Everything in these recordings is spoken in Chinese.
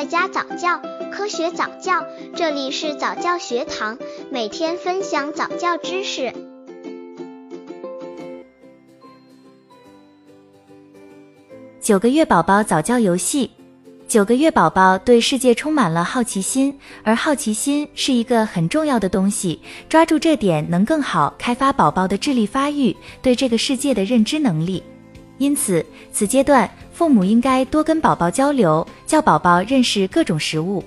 在家早教，科学早教，这里是早教学堂，每天分享早教知识。九个月宝宝早教游戏。九个月宝宝对世界充满了好奇心，而好奇心是一个很重要的东西。抓住这点，能更好开发宝宝的智力发育，对这个世界的认知能力。因此，此阶段父母应该多跟宝宝交流，教宝宝认识各种食物。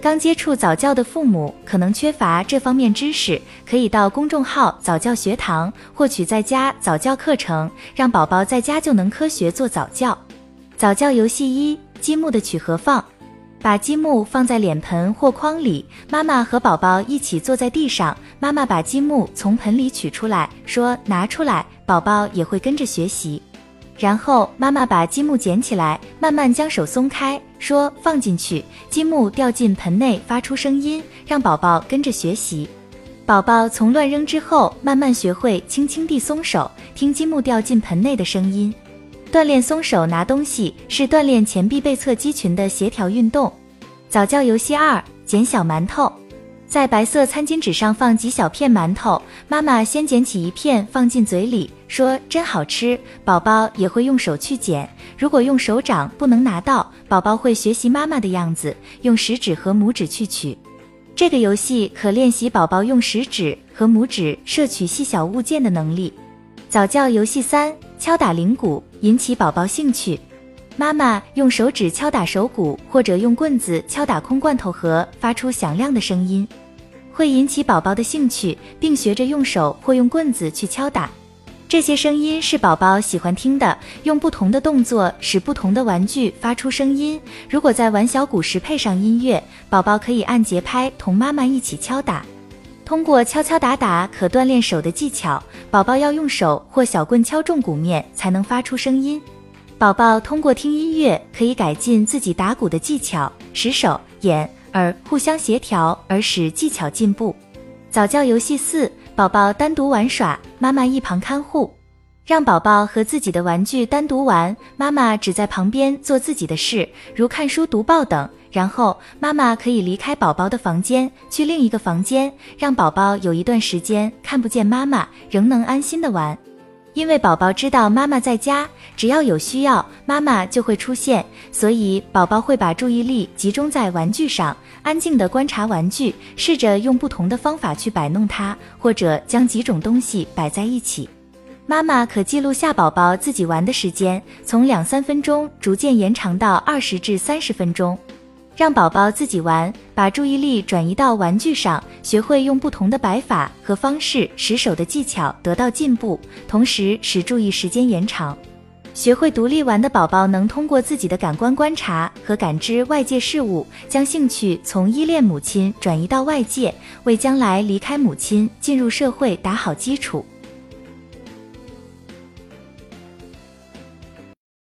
刚接触早教的父母可能缺乏这方面知识，可以到公众号早教学堂获取在家早教课程，让宝宝在家就能科学做早教。早教游戏一。积木的取和放，把积木放在脸盆或筐里，妈妈和宝宝一起坐在地上，妈妈把积木从盆里取出来，说拿出来，宝宝也会跟着学习。然后妈妈把积木捡起来，慢慢将手松开，说放进去，积木掉进盆内发出声音，让宝宝跟着学习。宝宝从乱扔之后，慢慢学会轻轻地松手，听积木掉进盆内的声音。锻炼松手拿东西是锻炼前臂背侧肌群的协调运动。早教游戏二：捡小馒头。在白色餐巾纸上放几小片馒头，妈妈先捡起一片放进嘴里，说真好吃。宝宝也会用手去捡，如果用手掌不能拿到，宝宝会学习妈妈的样子，用食指和拇指去取。这个游戏可练习宝宝用食指和拇指摄取细小物件的能力。早教游戏三：敲打铃鼓。引起宝宝兴趣，妈妈用手指敲打手鼓，或者用棍子敲打空罐头盒，发出响亮的声音，会引起宝宝的兴趣，并学着用手或用棍子去敲打。这些声音是宝宝喜欢听的。用不同的动作使不同的玩具发出声音。如果在玩小鼓时配上音乐，宝宝可以按节拍同妈妈一起敲打。通过敲敲打打可锻炼手的技巧。宝宝要用手或小棍敲中鼓面才能发出声音。宝宝通过听音乐可以改进自己打鼓的技巧，使手、眼、耳互相协调而使技巧进步。早教游戏四：宝宝单独玩耍，妈妈一旁看护。让宝宝和自己的玩具单独玩，妈妈只在旁边做自己的事，如看书、读报等。然后妈妈可以离开宝宝的房间，去另一个房间，让宝宝有一段时间看不见妈妈，仍能安心的玩。因为宝宝知道妈妈在家，只要有需要，妈妈就会出现，所以宝宝会把注意力集中在玩具上，安静的观察玩具，试着用不同的方法去摆弄它，或者将几种东西摆在一起。妈妈可记录下宝宝自己玩的时间，从两三分钟逐渐延长到二十至三十分钟。让宝宝自己玩，把注意力转移到玩具上，学会用不同的摆法和方式使手的技巧得到进步，同时使注意时间延长。学会独立玩的宝宝能通过自己的感官观察和感知外界事物，将兴趣从依恋母亲转移到外界，为将来离开母亲进入社会打好基础。